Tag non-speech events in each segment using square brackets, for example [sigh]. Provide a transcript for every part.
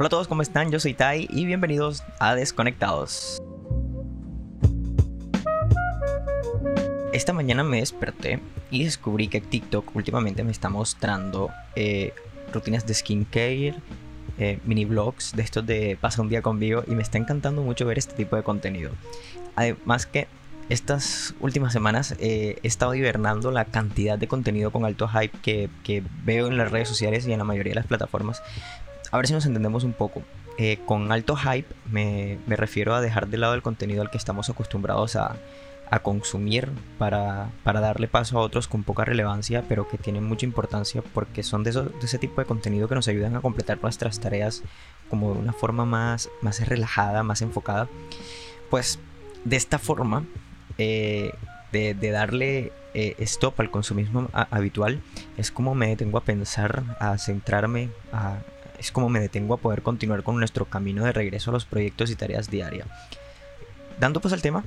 Hola a todos, ¿cómo están? Yo soy Tai y bienvenidos a Desconectados. Esta mañana me desperté y descubrí que TikTok últimamente me está mostrando eh, rutinas de skincare, eh, mini vlogs de estos de pasa un día conmigo y me está encantando mucho ver este tipo de contenido. Además que estas últimas semanas eh, he estado hibernando la cantidad de contenido con alto hype que, que, veo en las redes sociales y en la mayoría de las plataformas a ver si nos entendemos un poco. Eh, con alto hype me, refiero a dejar de lado el contenido al que estamos acostumbrados a, consumir para, darle paso a otros con poca relevancia, pero que tienen mucha importancia porque son de, ese tipo de contenido que nos ayudan a completar nuestras tareas como de una forma más, más relajada, más enfocada. Pues de esta forma, eh, de, darle eh, stop al consumismo habitual, es como me detengo a pensar, a centrarme, a es como me detengo a poder continuar con nuestro camino de regreso a los proyectos y tareas diarias. Dando pues al tema,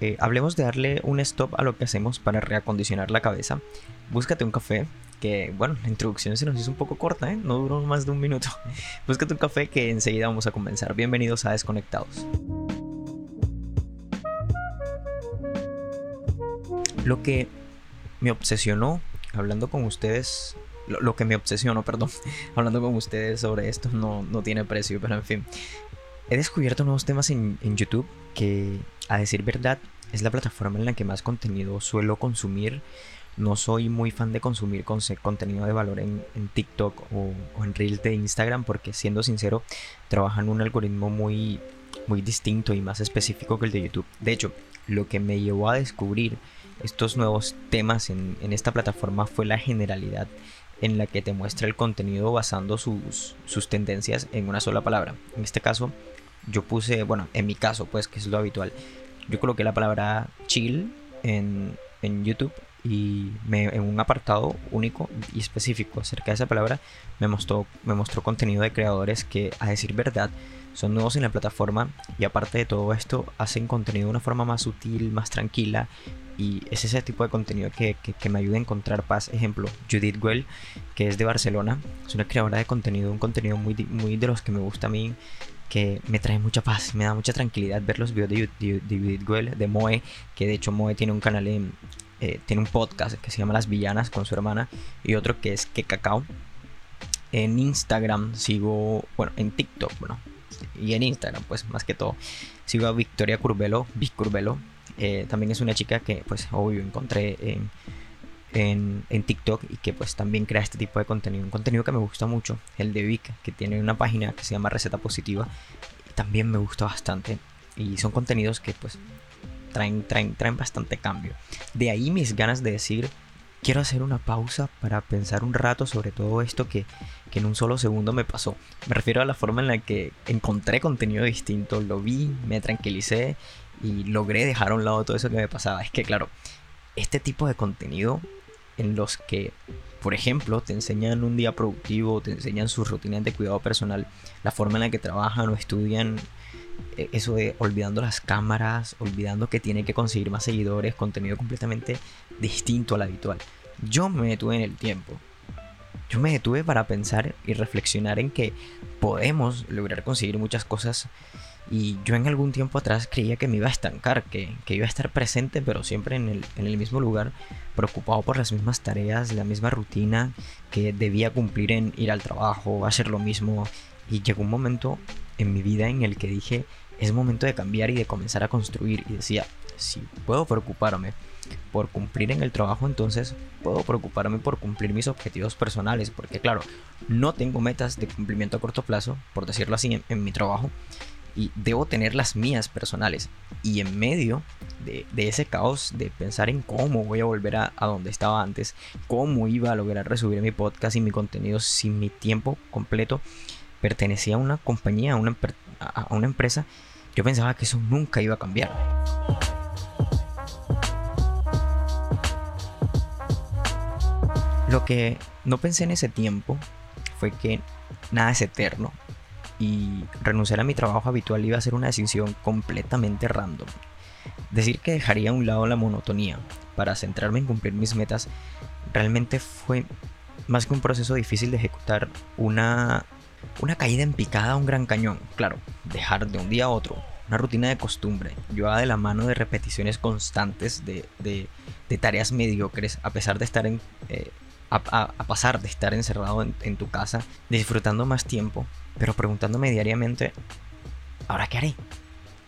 eh, hablemos de darle un stop a lo que hacemos para reacondicionar la cabeza. Búscate un café, que bueno, la introducción se nos hizo un poco corta, ¿eh? no duró más de un minuto. [laughs] Búscate un café que enseguida vamos a comenzar. Bienvenidos a Desconectados. Lo que me obsesionó hablando con ustedes lo, que me obsesionó, perdón, [laughs] hablando con ustedes sobre esto no, no, tiene precio, pero en fin. He descubierto nuevos temas en, en, YouTube que, a decir verdad, es la plataforma en la que más contenido suelo consumir. No soy muy fan de consumir contenido de valor en, en TikTok o, o, en Reels de Instagram porque, siendo sincero, trabajan un algoritmo muy, muy distinto y más específico que el de YouTube. De hecho, lo que me llevó a descubrir estos nuevos temas en, en esta plataforma fue la generalidad en la que te muestra el contenido basando sus, sus tendencias en una sola palabra. En este caso, yo puse, bueno, en mi caso, pues, que es lo habitual, yo coloqué la palabra chill en, en YouTube y me, en un apartado único y específico acerca de esa palabra me mostró, me mostró contenido de creadores que, a decir verdad, son nuevos en la plataforma y aparte de todo esto hacen contenido de una forma más sutil, más tranquila y es ese tipo de contenido que, me ayuda a encontrar paz. Ejemplo, Judith Well, que es de Barcelona, es una creadora de contenido, un contenido muy, muy de los que me gusta a mí, que me trae mucha paz, me da mucha tranquilidad ver los videos de, Judith Well, de Moe, que de hecho Moe tiene un canal en, eh, tiene un podcast que se llama Las Villanas con su hermana y otro que es Que Cacao. En Instagram sigo, bueno, en TikTok, bueno, y en Instagram, pues más que todo, sigo a Victoria Curbelo, Vic Curbelo. Eh, también es una chica que, pues, obvio, encontré en, en, en, TikTok y que, pues, también crea este tipo de contenido. Un contenido que me gusta mucho, el de Vic, que tiene una página que se llama Receta Positiva. También me gusta bastante. Y son contenidos que, pues, traen, traen, traen bastante cambio. De ahí mis ganas de decir quiero hacer una pausa para pensar un rato sobre todo esto que, en un solo segundo me pasó. Me refiero a la forma en la que encontré contenido distinto, lo vi, me tranquilicé y logré dejar a un lado todo eso que me pasaba. Es que claro, este tipo de contenido en los que, por ejemplo, te enseñan un día productivo, te enseñan sus rutinas de cuidado personal, la forma en la que trabajan o estudian, eso de olvidando las cámaras, olvidando que tiene que conseguir más seguidores, contenido completamente distinto al habitual. Yo me detuve en el tiempo. Yo me detuve para pensar y reflexionar en que podemos lograr conseguir muchas cosas y yo en algún tiempo atrás creía que me iba a estancar, que, iba a estar presente, pero siempre en el, en el, mismo lugar, preocupado por las mismas tareas, la misma rutina que debía cumplir en ir al trabajo, hacer lo mismo. Y llegó un momento en mi vida en el que dije, es momento de cambiar y de comenzar a construir. Y decía, si puedo preocuparme por cumplir en el trabajo, entonces puedo preocuparme por cumplir mis objetivos personales. Porque claro, no tengo metas de cumplimiento a corto plazo, por decirlo así, en, mi trabajo. Y debo tener las mías personales. Y en medio de, ese caos de pensar en cómo voy a volver a, a, donde estaba antes, cómo iba a lograr resubir mi podcast y mi contenido sin mi tiempo completo, pertenecía a una compañía, a una, empresa, yo pensaba que eso nunca iba a cambiar. Lo que no pensé en ese tiempo fue que nada es eterno y renunciar a mi trabajo habitual iba a ser una decisión completamente random. Decir que dejaría a un lado la monotonía para centrarme en cumplir mis metas realmente fue más que un proceso difícil de ejecutar, una Una caída en picada a un gran cañón. Claro, dejar de un día a otro una rutina de costumbre, llevada de la mano de repeticiones constantes de, de, tareas mediocres, a pesar de estar en... Eh, a, pasar de estar encerrado en, tu casa, disfrutando más tiempo, pero preguntándome diariamente, ¿ahora qué haré?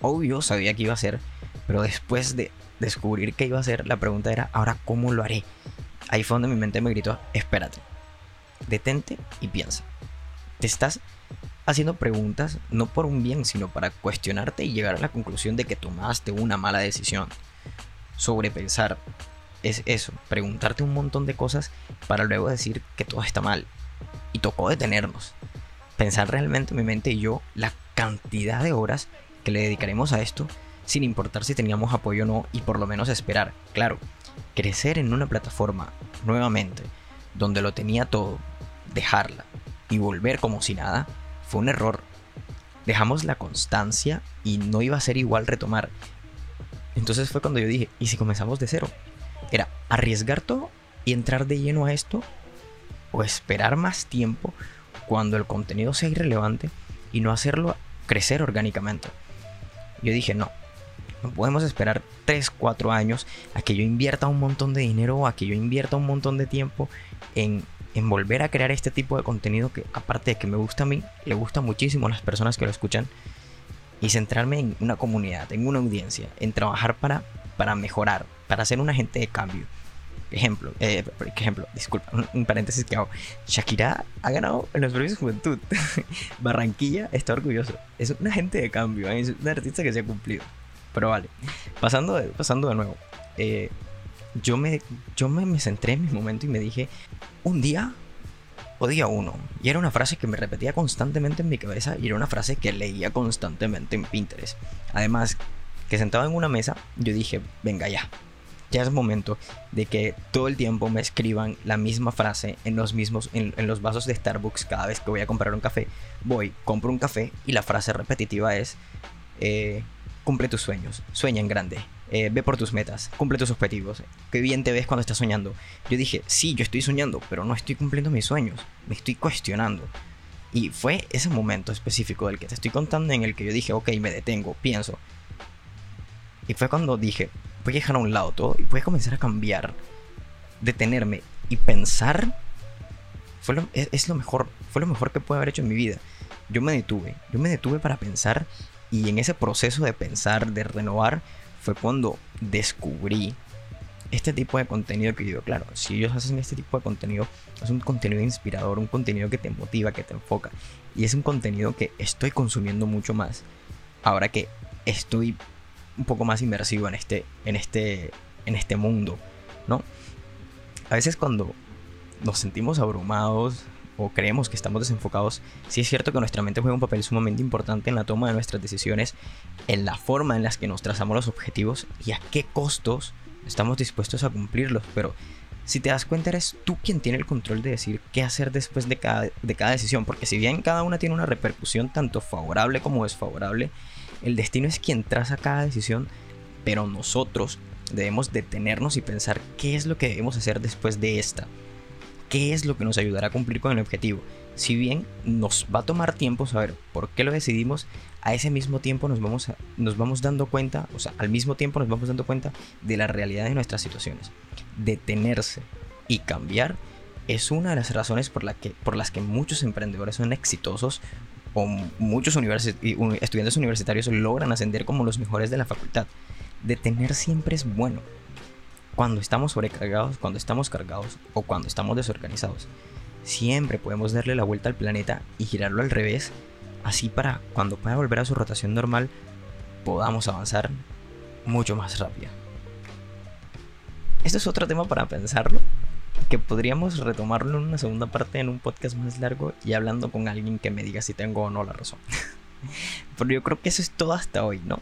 Obvio, sabía que iba a ser, pero después de descubrir qué iba a hacer, la pregunta era, ¿ahora cómo lo haré? Ahí fue donde mi mente me gritó, espérate, detente y piensa. Te estás haciendo preguntas no por un bien, sino para cuestionarte y llegar a la conclusión de que tomaste una mala decisión. Sobrepensar es eso, preguntarte un montón de cosas para luego decir que todo está mal. Y tocó detenernos. Pensar realmente mi mente y yo la cantidad de horas que le dedicaremos a esto, sin importar si teníamos apoyo o no, y por lo menos esperar. Claro, crecer en una plataforma nuevamente, donde lo tenía todo, dejarla y volver como si nada, fue un error. Dejamos la constancia y no iba a ser igual retomar. Entonces fue cuando yo dije, ¿y si comenzamos de cero? Era arriesgar todo y entrar de lleno a esto o esperar más tiempo cuando el contenido sea irrelevante y no hacerlo crecer orgánicamente. Yo dije, no, no podemos esperar 3, 4 años a que yo invierta un montón de dinero o a que yo invierta un montón de tiempo en en volver a crear este tipo de contenido que aparte de que me gusta a mí, le gusta muchísimo a las personas que lo escuchan y centrarme en una comunidad, en una audiencia, en trabajar para, para mejorar, para ser un agente de cambio. Ejemplo, eh, ejemplo, disculpa, un, paréntesis que hago. Shakira ha ganado en los premios juventud. [laughs] Barranquilla está orgulloso. Es un agente de cambio, es un artista que se ha cumplido. Pero vale, pasando de, pasando de nuevo. Eh, yo me, yo me, me centré en mi momento y me dije, un día o día uno. Y era una frase que me repetía constantemente en mi cabeza y era una frase que leía constantemente en Pinterest. Además, que sentado en una mesa, yo dije, venga ya. Ya es momento de que todo el tiempo me escriban la misma frase en los mismos en, los vasos de Starbucks cada vez que voy a comprar un café. Voy, compro un café y la frase repetitiva es eh, cumple tus sueños, sueña en grande, eh, ve por tus metas, cumple tus objetivos. Qué bien te ves cuando estás soñando. Yo dije, sí, yo estoy soñando, pero no estoy cumpliendo mis sueños. Me estoy cuestionando. Y fue ese momento específico del que te estoy contando en el que yo dije, ok, me detengo, pienso. Y fue cuando dije, voy a dejar a un lado todo y voy a comenzar a cambiar, detenerme y pensar. Fue lo, es lo mejor, fue lo mejor que pude haber hecho en mi vida. Yo me detuve, yo me detuve para pensar y en ese proceso de pensar, de renovar, fue cuando descubrí este tipo de contenido que yo, claro, si ellos hacen este tipo de contenido, es un contenido inspirador, un contenido que te motiva, que te enfoca. Y es un contenido que estoy consumiendo mucho más ahora que estoy un poco más inmersivo en este, en este, en este mundo, ¿no? A veces cuando nos sentimos abrumados, o creemos que estamos desenfocados, sí es cierto que nuestra mente juega un papel sumamente importante en la toma de nuestras decisiones, en la forma en las que nos trazamos los objetivos y a qué costos estamos dispuestos a cumplirlos. Pero si te das cuenta, eres tú quien tiene el control de decir qué hacer después de cada, de cada decisión, porque si bien cada una tiene una repercusión tanto favorable como desfavorable, el destino es quien traza cada decisión, pero nosotros debemos detenernos y pensar qué es lo que debemos hacer después de esta qué es lo que nos ayudará a cumplir con el objetivo. Si bien nos va a tomar tiempo saber por qué lo decidimos, a ese mismo tiempo nos vamos, nos vamos dando cuenta, o sea, al mismo tiempo nos vamos dando cuenta de la realidad de nuestras situaciones. Detenerse y cambiar es una de las razones por, la que, por las que muchos emprendedores son exitosos o muchos estudiantes universitarios logran ascender como los mejores de la facultad. Detener siempre es bueno cuando estamos sobrecargados, cuando estamos cargados o cuando estamos desorganizados. Siempre podemos darle la vuelta al planeta y girarlo al revés, así para cuando pueda volver a su rotación normal podamos avanzar mucho más rápido. Esto es otro tema para pensarlo, que podríamos retomarlo en una segunda parte en un podcast más largo y hablando con alguien que me diga si tengo o no la razón. [laughs] Pero yo creo que eso es todo hasta hoy, ¿no?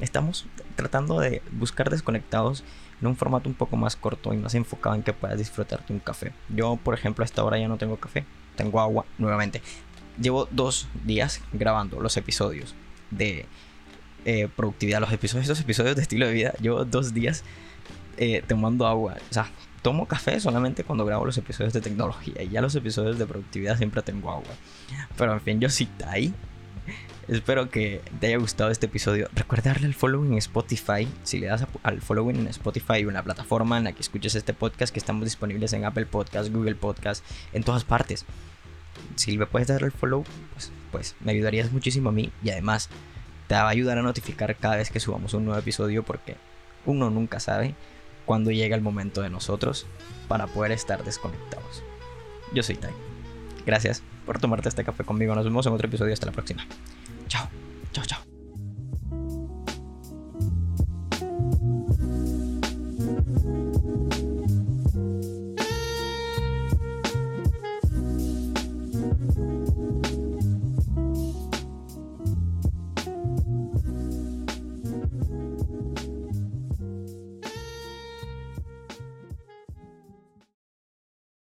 Estamos tratando de buscar desconectados en un formato un poco más corto y más enfocado en que puedas disfrutarte un café. Yo, por ejemplo, a esta hora ya no tengo café, tengo agua nuevamente. Llevo dos días grabando los episodios de eh, productividad, los episodios, estos episodios de estilo de vida. Llevo dos días eh, tomando agua. O sea, tomo café solamente cuando grabo los episodios de tecnología y ya los episodios de productividad siempre tengo agua. Pero en fin, yo sí Tai. Espero que te haya gustado este episodio. Recuerda darle al follow en Spotify. Si le das al following en Spotify o en la plataforma en la que escuches este podcast, que estamos disponibles en Apple Podcast, Google Podcast, en todas partes. Si le puedes dar al follow, pues, pues me ayudarías muchísimo a mí y además te va a ayudar a notificar cada vez que subamos un nuevo episodio porque uno nunca sabe cuándo llega el momento de nosotros para poder estar desconectados. Yo soy Tai. Gracias por tomarte este café conmigo. Nos vemos en otro episodio. Hasta la próxima. Chao, chao.